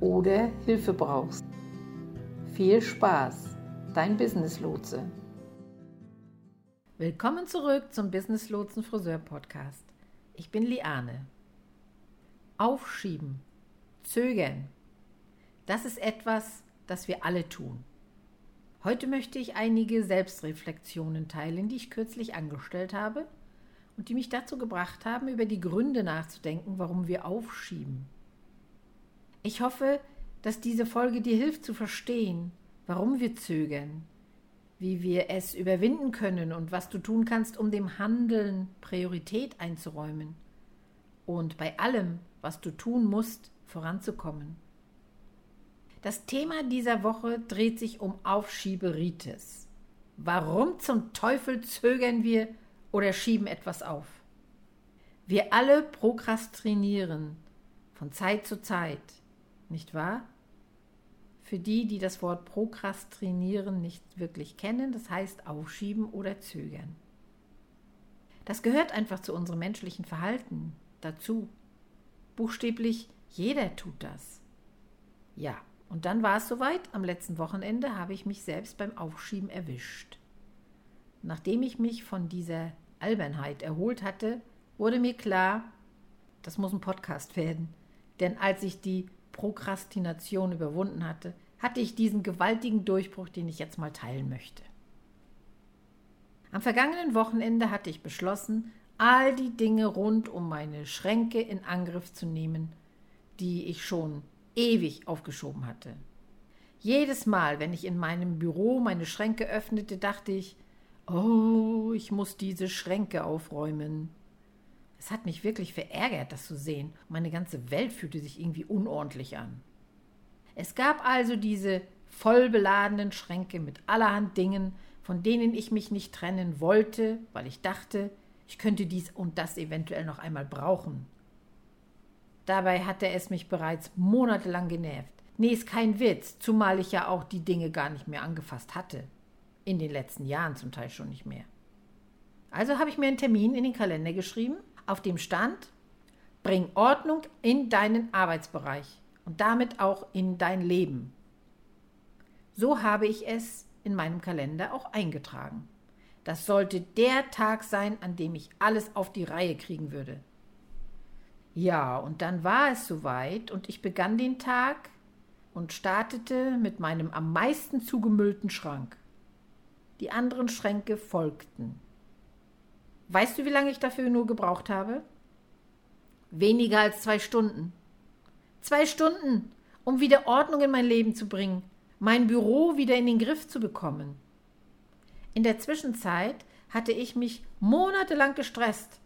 oder Hilfe brauchst. Viel Spaß, dein Business Lotse. Willkommen zurück zum Business Lotsen Friseur Podcast. Ich bin Liane. Aufschieben, zögern. Das ist etwas, das wir alle tun. Heute möchte ich einige Selbstreflexionen teilen, die ich kürzlich angestellt habe und die mich dazu gebracht haben, über die Gründe nachzudenken, warum wir aufschieben. Ich hoffe, dass diese Folge dir hilft zu verstehen, warum wir zögern, wie wir es überwinden können und was du tun kannst, um dem Handeln Priorität einzuräumen und bei allem, was du tun musst, voranzukommen. Das Thema dieser Woche dreht sich um Aufschieberitis. Warum zum Teufel zögern wir oder schieben etwas auf? Wir alle prokrastinieren von Zeit zu Zeit nicht wahr? Für die, die das Wort Prokrastinieren nicht wirklich kennen, das heißt aufschieben oder zögern. Das gehört einfach zu unserem menschlichen Verhalten dazu. Buchstäblich jeder tut das. Ja, und dann war es soweit. Am letzten Wochenende habe ich mich selbst beim Aufschieben erwischt. Nachdem ich mich von dieser Albernheit erholt hatte, wurde mir klar, das muss ein Podcast werden. Denn als ich die Prokrastination überwunden hatte, hatte ich diesen gewaltigen Durchbruch, den ich jetzt mal teilen möchte. Am vergangenen Wochenende hatte ich beschlossen, all die Dinge rund um meine Schränke in Angriff zu nehmen, die ich schon ewig aufgeschoben hatte. Jedes Mal, wenn ich in meinem Büro meine Schränke öffnete, dachte ich, oh, ich muss diese Schränke aufräumen. Es hat mich wirklich verärgert, das zu sehen. Meine ganze Welt fühlte sich irgendwie unordentlich an. Es gab also diese vollbeladenen Schränke mit allerhand Dingen, von denen ich mich nicht trennen wollte, weil ich dachte, ich könnte dies und das eventuell noch einmal brauchen. Dabei hatte es mich bereits monatelang genervt. Nee, ist kein Witz, zumal ich ja auch die Dinge gar nicht mehr angefasst hatte. In den letzten Jahren zum Teil schon nicht mehr. Also habe ich mir einen Termin in den Kalender geschrieben auf dem stand, bring Ordnung in deinen Arbeitsbereich und damit auch in dein Leben. So habe ich es in meinem Kalender auch eingetragen. Das sollte der Tag sein, an dem ich alles auf die Reihe kriegen würde. Ja, und dann war es soweit und ich begann den Tag und startete mit meinem am meisten zugemüllten Schrank. Die anderen Schränke folgten. Weißt du, wie lange ich dafür nur gebraucht habe? Weniger als zwei Stunden. Zwei Stunden, um wieder Ordnung in mein Leben zu bringen, mein Büro wieder in den Griff zu bekommen. In der Zwischenzeit hatte ich mich monatelang gestresst.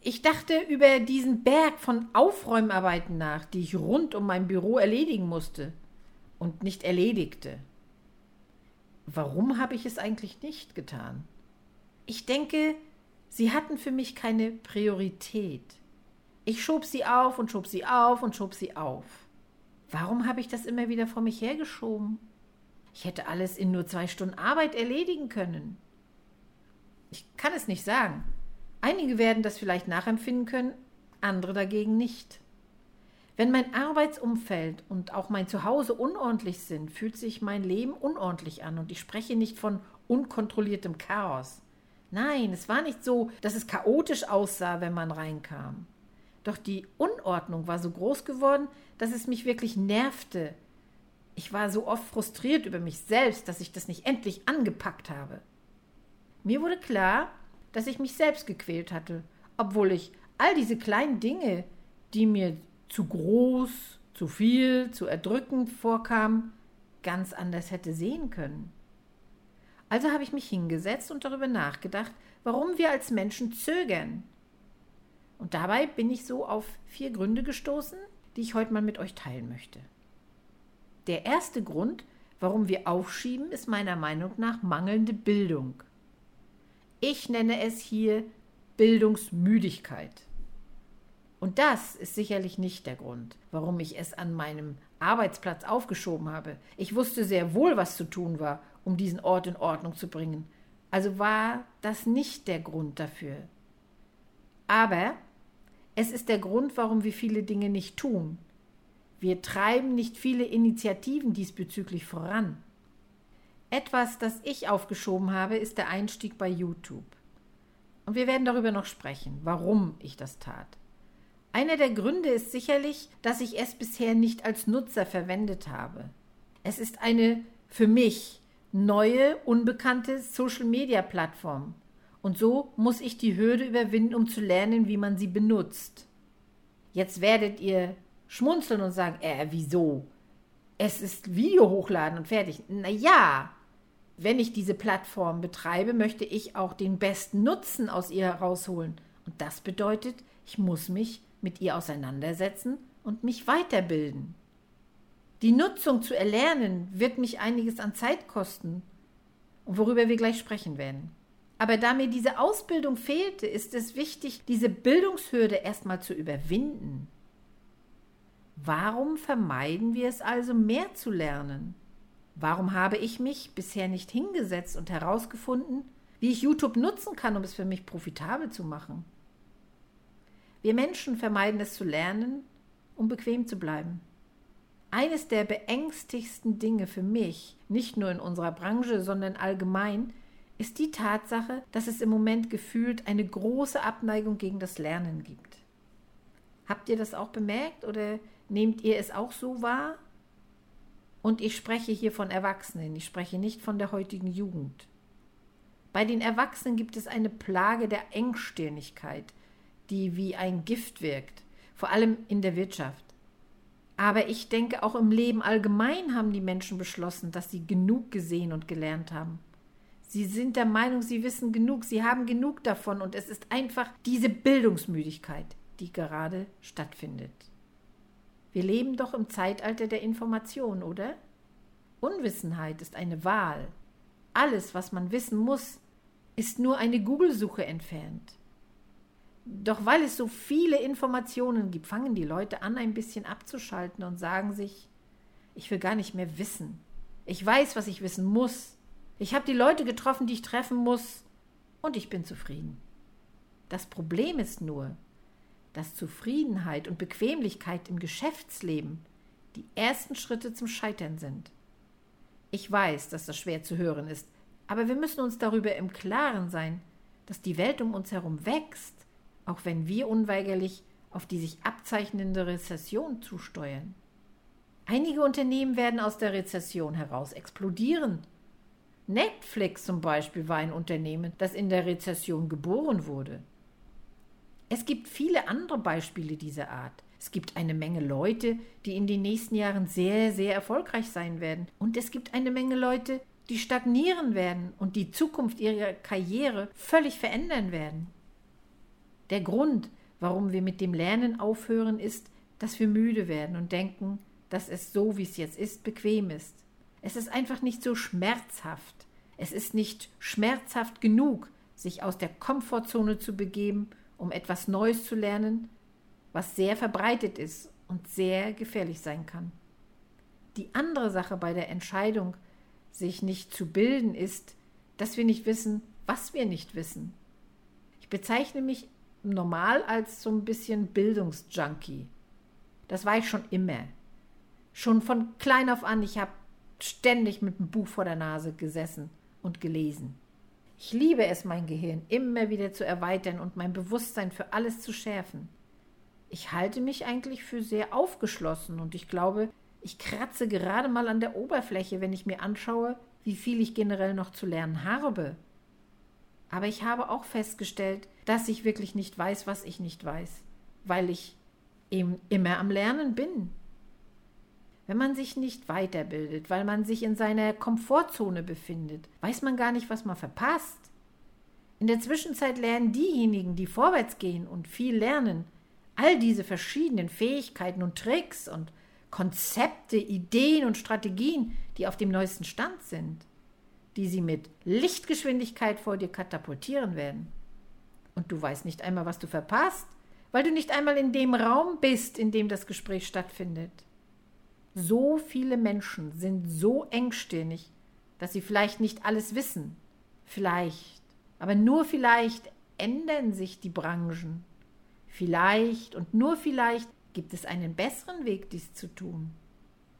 Ich dachte über diesen Berg von Aufräumarbeiten nach, die ich rund um mein Büro erledigen musste und nicht erledigte. Warum habe ich es eigentlich nicht getan? Ich denke, sie hatten für mich keine Priorität. Ich schob sie auf und schob sie auf und schob sie auf. Warum habe ich das immer wieder vor mich hergeschoben? Ich hätte alles in nur zwei Stunden Arbeit erledigen können. Ich kann es nicht sagen. Einige werden das vielleicht nachempfinden können, andere dagegen nicht. Wenn mein Arbeitsumfeld und auch mein Zuhause unordentlich sind, fühlt sich mein Leben unordentlich an und ich spreche nicht von unkontrolliertem Chaos. Nein, es war nicht so, dass es chaotisch aussah, wenn man reinkam. Doch die Unordnung war so groß geworden, dass es mich wirklich nervte. Ich war so oft frustriert über mich selbst, dass ich das nicht endlich angepackt habe. Mir wurde klar, dass ich mich selbst gequält hatte, obwohl ich all diese kleinen Dinge, die mir zu groß, zu viel, zu erdrückend vorkamen, ganz anders hätte sehen können. Also habe ich mich hingesetzt und darüber nachgedacht, warum wir als Menschen zögern. Und dabei bin ich so auf vier Gründe gestoßen, die ich heute mal mit euch teilen möchte. Der erste Grund, warum wir aufschieben, ist meiner Meinung nach mangelnde Bildung. Ich nenne es hier Bildungsmüdigkeit. Und das ist sicherlich nicht der Grund, warum ich es an meinem Arbeitsplatz aufgeschoben habe. Ich wusste sehr wohl, was zu tun war, um diesen Ort in Ordnung zu bringen. Also war das nicht der Grund dafür. Aber es ist der Grund, warum wir viele Dinge nicht tun. Wir treiben nicht viele Initiativen diesbezüglich voran. Etwas, das ich aufgeschoben habe, ist der Einstieg bei YouTube. Und wir werden darüber noch sprechen, warum ich das tat. Einer der Gründe ist sicherlich, dass ich es bisher nicht als Nutzer verwendet habe. Es ist eine für mich neue, unbekannte Social-Media-Plattform. Und so muss ich die Hürde überwinden, um zu lernen, wie man sie benutzt. Jetzt werdet ihr schmunzeln und sagen, äh, wieso? Es ist Video hochladen und fertig. Na ja, wenn ich diese Plattform betreibe, möchte ich auch den besten Nutzen aus ihr herausholen. Und das bedeutet, ich muss mich mit ihr auseinandersetzen und mich weiterbilden. Die Nutzung zu erlernen wird mich einiges an Zeit kosten, worüber wir gleich sprechen werden. Aber da mir diese Ausbildung fehlte, ist es wichtig, diese Bildungshürde erstmal zu überwinden. Warum vermeiden wir es also, mehr zu lernen? Warum habe ich mich bisher nicht hingesetzt und herausgefunden, wie ich YouTube nutzen kann, um es für mich profitabel zu machen? Wir Menschen vermeiden es zu lernen, um bequem zu bleiben. Eines der beängstigsten Dinge für mich, nicht nur in unserer Branche, sondern allgemein, ist die Tatsache, dass es im Moment gefühlt eine große Abneigung gegen das Lernen gibt. Habt ihr das auch bemerkt oder nehmt ihr es auch so wahr? Und ich spreche hier von Erwachsenen, ich spreche nicht von der heutigen Jugend. Bei den Erwachsenen gibt es eine Plage der Engstirnigkeit, die wie ein Gift wirkt, vor allem in der Wirtschaft. Aber ich denke, auch im Leben allgemein haben die Menschen beschlossen, dass sie genug gesehen und gelernt haben. Sie sind der Meinung, sie wissen genug, sie haben genug davon und es ist einfach diese Bildungsmüdigkeit, die gerade stattfindet. Wir leben doch im Zeitalter der Information, oder? Unwissenheit ist eine Wahl. Alles, was man wissen muss, ist nur eine Google-Suche entfernt. Doch weil es so viele Informationen gibt, fangen die Leute an, ein bisschen abzuschalten und sagen sich, ich will gar nicht mehr wissen. Ich weiß, was ich wissen muss. Ich habe die Leute getroffen, die ich treffen muss, und ich bin zufrieden. Das Problem ist nur, dass Zufriedenheit und Bequemlichkeit im Geschäftsleben die ersten Schritte zum Scheitern sind. Ich weiß, dass das schwer zu hören ist, aber wir müssen uns darüber im Klaren sein, dass die Welt um uns herum wächst auch wenn wir unweigerlich auf die sich abzeichnende Rezession zusteuern. Einige Unternehmen werden aus der Rezession heraus explodieren. Netflix zum Beispiel war ein Unternehmen, das in der Rezession geboren wurde. Es gibt viele andere Beispiele dieser Art. Es gibt eine Menge Leute, die in den nächsten Jahren sehr, sehr erfolgreich sein werden. Und es gibt eine Menge Leute, die stagnieren werden und die Zukunft ihrer Karriere völlig verändern werden. Der Grund, warum wir mit dem Lernen aufhören, ist, dass wir müde werden und denken, dass es so, wie es jetzt ist, bequem ist. Es ist einfach nicht so schmerzhaft. Es ist nicht schmerzhaft genug, sich aus der Komfortzone zu begeben, um etwas Neues zu lernen, was sehr verbreitet ist und sehr gefährlich sein kann. Die andere Sache bei der Entscheidung, sich nicht zu bilden, ist, dass wir nicht wissen, was wir nicht wissen. Ich bezeichne mich normal als so ein bisschen Bildungsjunkie. Das war ich schon immer. Schon von klein auf an, ich habe ständig mit dem Buch vor der Nase gesessen und gelesen. Ich liebe es, mein Gehirn immer wieder zu erweitern und mein Bewusstsein für alles zu schärfen. Ich halte mich eigentlich für sehr aufgeschlossen und ich glaube, Ich kratze gerade mal an der Oberfläche, wenn ich mir anschaue, wie viel ich generell noch zu lernen habe. Aber ich habe auch festgestellt, dass ich wirklich nicht weiß, was ich nicht weiß, weil ich eben immer am Lernen bin. Wenn man sich nicht weiterbildet, weil man sich in seiner Komfortzone befindet, weiß man gar nicht, was man verpasst. In der Zwischenzeit lernen diejenigen, die vorwärts gehen und viel lernen, all diese verschiedenen Fähigkeiten und Tricks und Konzepte, Ideen und Strategien, die auf dem neuesten Stand sind, die sie mit Lichtgeschwindigkeit vor dir katapultieren werden. Und du weißt nicht einmal, was du verpasst, weil du nicht einmal in dem Raum bist, in dem das Gespräch stattfindet. So viele Menschen sind so engstirnig, dass sie vielleicht nicht alles wissen. Vielleicht, aber nur vielleicht ändern sich die Branchen. Vielleicht und nur vielleicht gibt es einen besseren Weg, dies zu tun.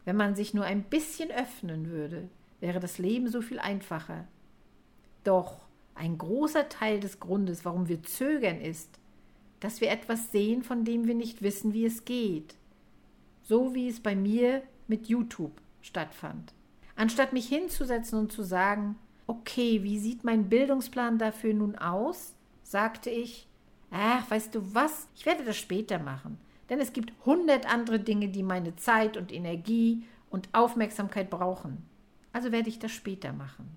Wenn man sich nur ein bisschen öffnen würde, wäre das Leben so viel einfacher. Doch ein großer Teil des Grundes, warum wir zögern, ist, dass wir etwas sehen, von dem wir nicht wissen, wie es geht. So wie es bei mir mit YouTube stattfand. Anstatt mich hinzusetzen und zu sagen, okay, wie sieht mein Bildungsplan dafür nun aus, sagte ich, ach, weißt du was, ich werde das später machen denn es gibt hundert andere Dinge, die meine Zeit und Energie und Aufmerksamkeit brauchen. Also werde ich das später machen.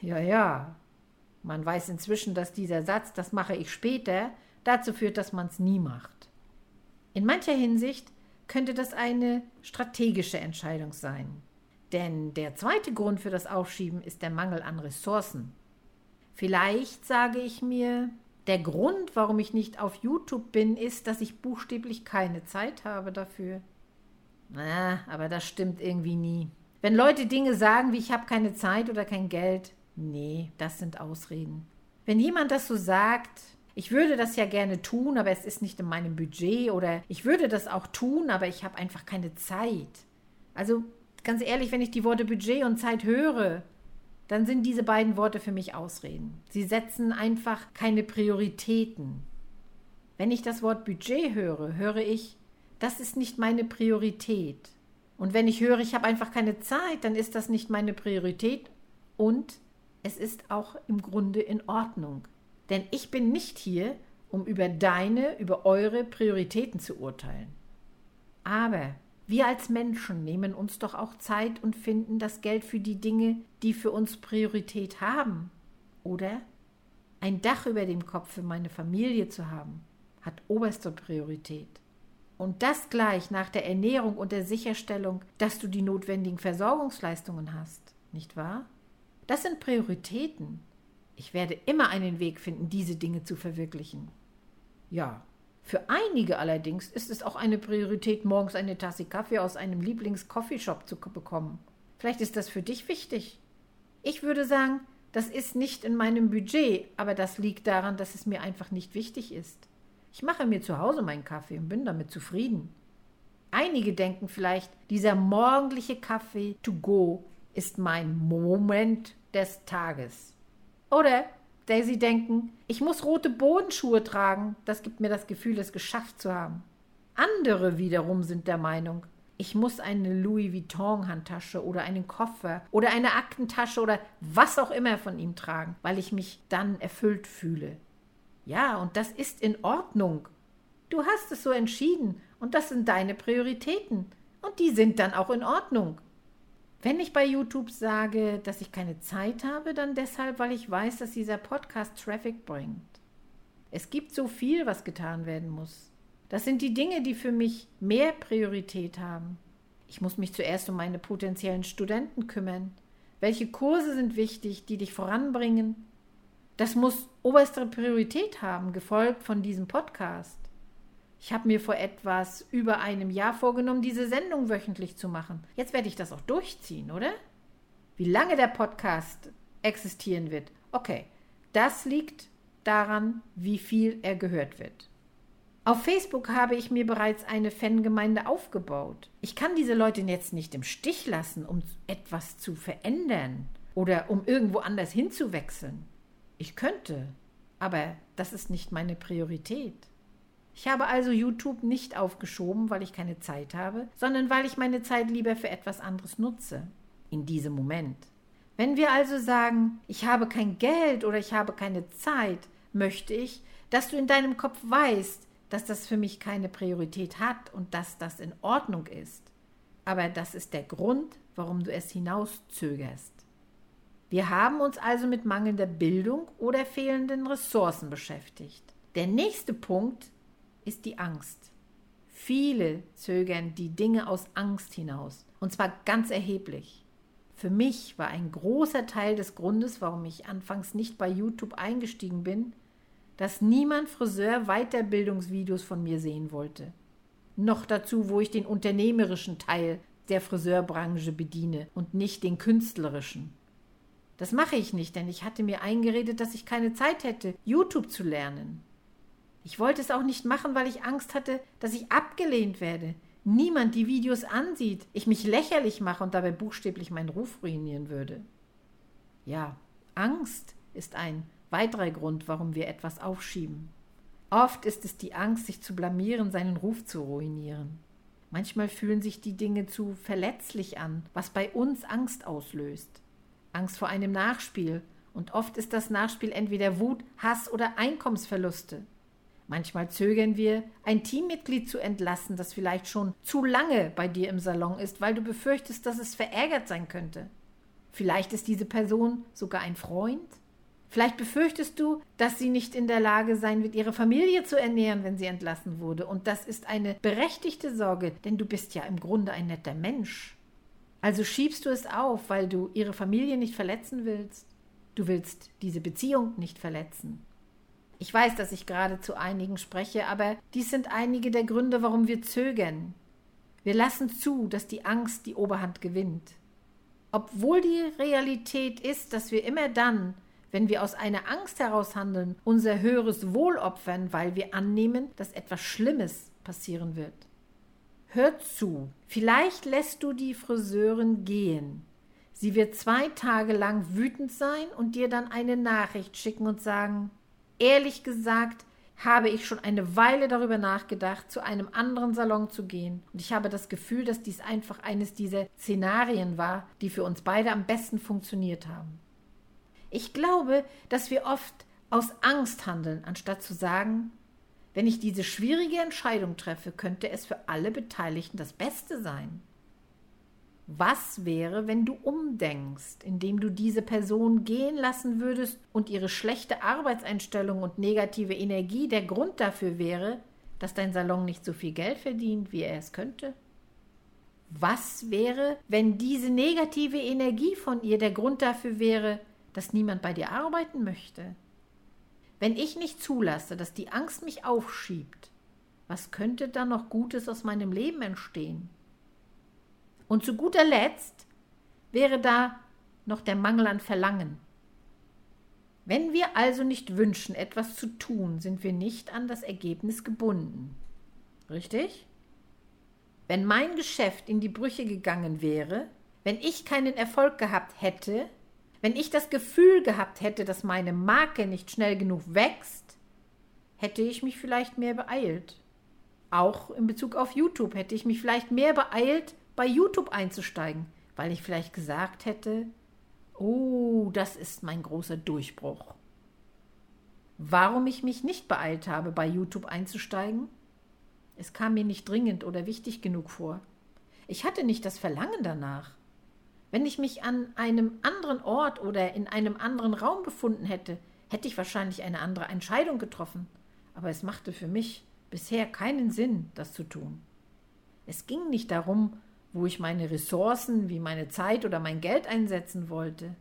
Ja, ja. Man weiß inzwischen, dass dieser Satz, das mache ich später, dazu führt, dass man es nie macht. In mancher Hinsicht könnte das eine strategische Entscheidung sein. Denn der zweite Grund für das Aufschieben ist der Mangel an Ressourcen. Vielleicht sage ich mir, der Grund, warum ich nicht auf YouTube bin, ist, dass ich buchstäblich keine Zeit habe dafür. Na, aber das stimmt irgendwie nie. Wenn Leute Dinge sagen wie ich habe keine Zeit oder kein Geld, nee, das sind Ausreden. Wenn jemand das so sagt, ich würde das ja gerne tun, aber es ist nicht in meinem Budget oder ich würde das auch tun, aber ich habe einfach keine Zeit. Also ganz ehrlich, wenn ich die Worte Budget und Zeit höre, dann sind diese beiden Worte für mich Ausreden. Sie setzen einfach keine Prioritäten. Wenn ich das Wort Budget höre, höre ich, das ist nicht meine Priorität. Und wenn ich höre, ich habe einfach keine Zeit, dann ist das nicht meine Priorität und es ist auch im Grunde in Ordnung. Denn ich bin nicht hier, um über deine, über eure Prioritäten zu urteilen. Aber wir als Menschen nehmen uns doch auch Zeit und finden das Geld für die Dinge, die für uns Priorität haben. Oder? Ein Dach über dem Kopf für meine Familie zu haben, hat oberste Priorität. Und das gleich nach der Ernährung und der Sicherstellung, dass du die notwendigen Versorgungsleistungen hast, nicht wahr? Das sind Prioritäten. Ich werde immer einen Weg finden, diese Dinge zu verwirklichen. Ja, für einige allerdings ist es auch eine Priorität, morgens eine Tasse Kaffee aus einem Lieblings-Coffeeshop zu bekommen. Vielleicht ist das für dich wichtig. Ich würde sagen, das ist nicht in meinem Budget, aber das liegt daran, dass es mir einfach nicht wichtig ist. Ich mache mir zu Hause meinen Kaffee und bin damit zufrieden. Einige denken vielleicht, dieser morgendliche Kaffee to go ist mein Moment des Tages. Oder der sie denken, ich muss rote Bodenschuhe tragen, das gibt mir das Gefühl, es geschafft zu haben. Andere wiederum sind der Meinung, ich muss eine Louis Vuitton Handtasche oder einen Koffer oder eine Aktentasche oder was auch immer von ihm tragen, weil ich mich dann erfüllt fühle. Ja, und das ist in Ordnung. Du hast es so entschieden und das sind deine Prioritäten und die sind dann auch in Ordnung. Wenn ich bei YouTube sage, dass ich keine Zeit habe, dann deshalb, weil ich weiß, dass dieser Podcast Traffic bringt. Es gibt so viel, was getan werden muss. Das sind die Dinge, die für mich mehr Priorität haben. Ich muss mich zuerst um meine potenziellen Studenten kümmern. Welche Kurse sind wichtig, die dich voranbringen? Das muss oberste Priorität haben, gefolgt von diesem Podcast. Ich habe mir vor etwas über einem Jahr vorgenommen, diese Sendung wöchentlich zu machen. Jetzt werde ich das auch durchziehen, oder? Wie lange der Podcast existieren wird, okay, das liegt daran, wie viel er gehört wird. Auf Facebook habe ich mir bereits eine Fangemeinde aufgebaut. Ich kann diese Leute jetzt nicht im Stich lassen, um etwas zu verändern oder um irgendwo anders hinzuwechseln. Ich könnte, aber das ist nicht meine Priorität. Ich habe also YouTube nicht aufgeschoben, weil ich keine Zeit habe, sondern weil ich meine Zeit lieber für etwas anderes nutze. In diesem Moment. Wenn wir also sagen, ich habe kein Geld oder ich habe keine Zeit, möchte ich, dass du in deinem Kopf weißt, dass das für mich keine Priorität hat und dass das in Ordnung ist. Aber das ist der Grund, warum du es hinauszögerst. Wir haben uns also mit mangelnder Bildung oder fehlenden Ressourcen beschäftigt. Der nächste Punkt ist die Angst. Viele zögern die Dinge aus Angst hinaus, und zwar ganz erheblich. Für mich war ein großer Teil des Grundes, warum ich anfangs nicht bei YouTube eingestiegen bin, dass niemand Friseur Weiterbildungsvideos von mir sehen wollte. Noch dazu, wo ich den unternehmerischen Teil der Friseurbranche bediene und nicht den künstlerischen. Das mache ich nicht, denn ich hatte mir eingeredet, dass ich keine Zeit hätte, YouTube zu lernen. Ich wollte es auch nicht machen, weil ich Angst hatte, dass ich abgelehnt werde, niemand die Videos ansieht, ich mich lächerlich mache und dabei buchstäblich meinen Ruf ruinieren würde. Ja, Angst ist ein weiterer Grund, warum wir etwas aufschieben. Oft ist es die Angst, sich zu blamieren, seinen Ruf zu ruinieren. Manchmal fühlen sich die Dinge zu verletzlich an, was bei uns Angst auslöst. Angst vor einem Nachspiel, und oft ist das Nachspiel entweder Wut, Hass oder Einkommensverluste. Manchmal zögern wir, ein Teammitglied zu entlassen, das vielleicht schon zu lange bei dir im Salon ist, weil du befürchtest, dass es verärgert sein könnte. Vielleicht ist diese Person sogar ein Freund. Vielleicht befürchtest du, dass sie nicht in der Lage sein wird, ihre Familie zu ernähren, wenn sie entlassen wurde. Und das ist eine berechtigte Sorge, denn du bist ja im Grunde ein netter Mensch. Also schiebst du es auf, weil du ihre Familie nicht verletzen willst. Du willst diese Beziehung nicht verletzen. Ich weiß, dass ich gerade zu einigen spreche, aber dies sind einige der Gründe, warum wir zögern. Wir lassen zu, dass die Angst die Oberhand gewinnt. Obwohl die Realität ist, dass wir immer dann, wenn wir aus einer Angst heraus handeln, unser höheres Wohl opfern, weil wir annehmen, dass etwas Schlimmes passieren wird. Hör zu, vielleicht lässt du die Friseurin gehen. Sie wird zwei Tage lang wütend sein und dir dann eine Nachricht schicken und sagen, Ehrlich gesagt habe ich schon eine Weile darüber nachgedacht, zu einem anderen Salon zu gehen. Und ich habe das Gefühl, dass dies einfach eines dieser Szenarien war, die für uns beide am besten funktioniert haben. Ich glaube, dass wir oft aus Angst handeln, anstatt zu sagen, wenn ich diese schwierige Entscheidung treffe, könnte es für alle Beteiligten das Beste sein. Was wäre, wenn du umdenkst, indem du diese Person gehen lassen würdest und ihre schlechte Arbeitseinstellung und negative Energie der Grund dafür wäre, dass dein Salon nicht so viel Geld verdient, wie er es könnte? Was wäre, wenn diese negative Energie von ihr der Grund dafür wäre, dass niemand bei dir arbeiten möchte? Wenn ich nicht zulasse, dass die Angst mich aufschiebt, was könnte dann noch Gutes aus meinem Leben entstehen? Und zu guter Letzt wäre da noch der Mangel an Verlangen. Wenn wir also nicht wünschen, etwas zu tun, sind wir nicht an das Ergebnis gebunden. Richtig? Wenn mein Geschäft in die Brüche gegangen wäre, wenn ich keinen Erfolg gehabt hätte, wenn ich das Gefühl gehabt hätte, dass meine Marke nicht schnell genug wächst, hätte ich mich vielleicht mehr beeilt. Auch in Bezug auf YouTube hätte ich mich vielleicht mehr beeilt, bei YouTube einzusteigen, weil ich vielleicht gesagt hätte, oh, das ist mein großer Durchbruch. Warum ich mich nicht beeilt habe, bei YouTube einzusteigen? Es kam mir nicht dringend oder wichtig genug vor. Ich hatte nicht das Verlangen danach. Wenn ich mich an einem anderen Ort oder in einem anderen Raum befunden hätte, hätte ich wahrscheinlich eine andere Entscheidung getroffen. Aber es machte für mich bisher keinen Sinn, das zu tun. Es ging nicht darum, wo ich meine Ressourcen wie meine Zeit oder mein Geld einsetzen wollte.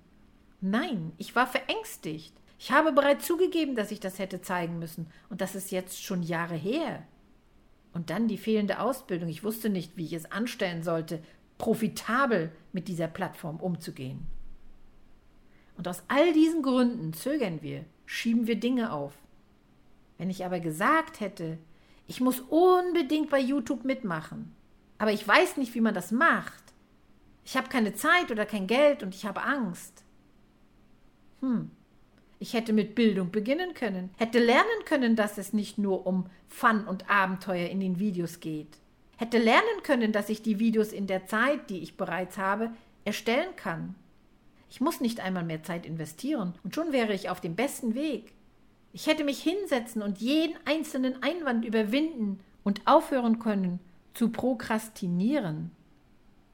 Nein, ich war verängstigt. Ich habe bereits zugegeben, dass ich das hätte zeigen müssen, und das ist jetzt schon Jahre her. Und dann die fehlende Ausbildung. Ich wusste nicht, wie ich es anstellen sollte, profitabel mit dieser Plattform umzugehen. Und aus all diesen Gründen zögern wir, schieben wir Dinge auf. Wenn ich aber gesagt hätte, ich muss unbedingt bei YouTube mitmachen, aber ich weiß nicht, wie man das macht. Ich habe keine Zeit oder kein Geld und ich habe Angst. Hm. Ich hätte mit Bildung beginnen können, hätte lernen können, dass es nicht nur um Fun und Abenteuer in den Videos geht. Hätte lernen können, dass ich die Videos in der Zeit, die ich bereits habe, erstellen kann. Ich muss nicht einmal mehr Zeit investieren und schon wäre ich auf dem besten Weg. Ich hätte mich hinsetzen und jeden einzelnen Einwand überwinden und aufhören können zu prokrastinieren.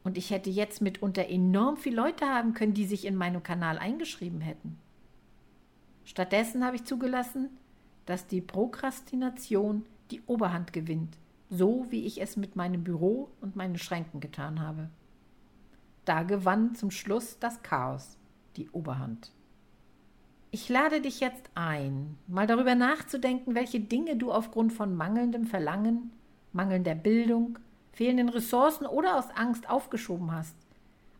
Und ich hätte jetzt mitunter enorm viele Leute haben können, die sich in meinem Kanal eingeschrieben hätten. Stattdessen habe ich zugelassen, dass die Prokrastination die Oberhand gewinnt, so wie ich es mit meinem Büro und meinen Schränken getan habe. Da gewann zum Schluss das Chaos die Oberhand. Ich lade dich jetzt ein, mal darüber nachzudenken, welche Dinge du aufgrund von mangelndem Verlangen, mangelnder Bildung, fehlenden Ressourcen oder aus Angst aufgeschoben hast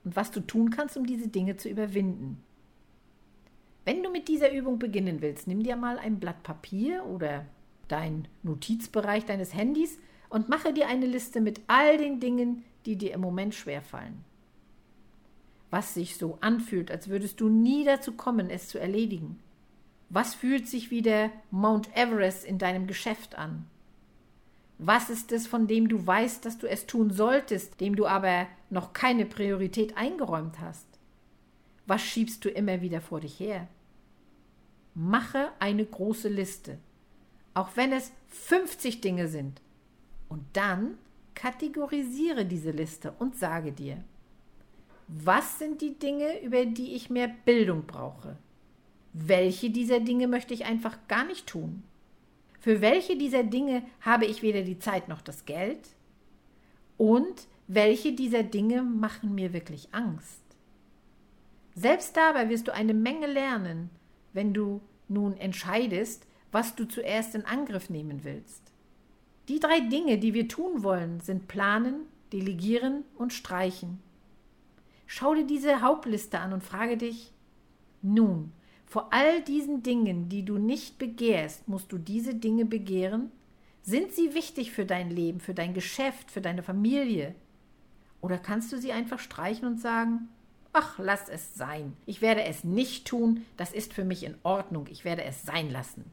und was du tun kannst, um diese Dinge zu überwinden. Wenn du mit dieser Übung beginnen willst, nimm dir mal ein Blatt Papier oder dein Notizbereich deines Handys und mache dir eine Liste mit all den Dingen, die dir im Moment schwerfallen. Was sich so anfühlt, als würdest du nie dazu kommen, es zu erledigen. Was fühlt sich wie der Mount Everest in deinem Geschäft an? Was ist es, von dem du weißt, dass du es tun solltest, dem du aber noch keine Priorität eingeräumt hast? Was schiebst du immer wieder vor dich her? Mache eine große Liste, auch wenn es 50 Dinge sind. Und dann kategorisiere diese Liste und sage dir, was sind die Dinge, über die ich mehr Bildung brauche? Welche dieser Dinge möchte ich einfach gar nicht tun? Für welche dieser Dinge habe ich weder die Zeit noch das Geld? Und welche dieser Dinge machen mir wirklich Angst? Selbst dabei wirst du eine Menge lernen, wenn du nun entscheidest, was du zuerst in Angriff nehmen willst. Die drei Dinge, die wir tun wollen, sind planen, delegieren und streichen. Schau dir diese Hauptliste an und frage dich, nun, vor all diesen Dingen, die du nicht begehrst, musst du diese Dinge begehren? Sind sie wichtig für dein Leben, für dein Geschäft, für deine Familie? Oder kannst du sie einfach streichen und sagen, Ach, lass es sein. Ich werde es nicht tun, das ist für mich in Ordnung, ich werde es sein lassen.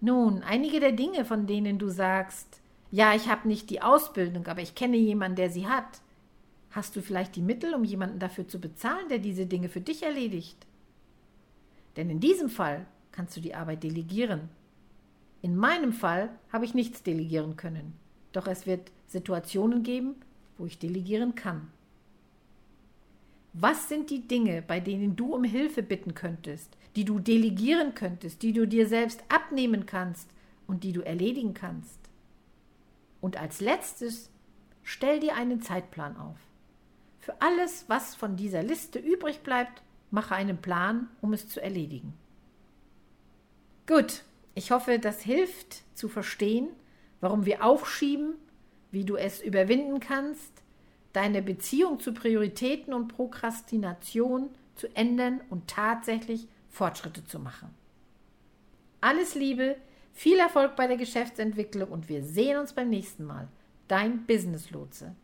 Nun, einige der Dinge, von denen du sagst, ja, ich habe nicht die Ausbildung, aber ich kenne jemanden, der sie hat. Hast du vielleicht die Mittel, um jemanden dafür zu bezahlen, der diese Dinge für dich erledigt? Denn in diesem Fall kannst du die Arbeit delegieren. In meinem Fall habe ich nichts delegieren können, doch es wird Situationen geben, wo ich delegieren kann. Was sind die Dinge, bei denen du um Hilfe bitten könntest, die du delegieren könntest, die du dir selbst abnehmen kannst und die du erledigen kannst? Und als letztes, stell dir einen Zeitplan auf. Für alles, was von dieser Liste übrig bleibt, mache einen Plan, um es zu erledigen. Gut, ich hoffe, das hilft zu verstehen, warum wir aufschieben, wie du es überwinden kannst, deine Beziehung zu Prioritäten und Prokrastination zu ändern und tatsächlich Fortschritte zu machen. Alles Liebe, viel Erfolg bei der Geschäftsentwicklung und wir sehen uns beim nächsten Mal. Dein Business Lotse.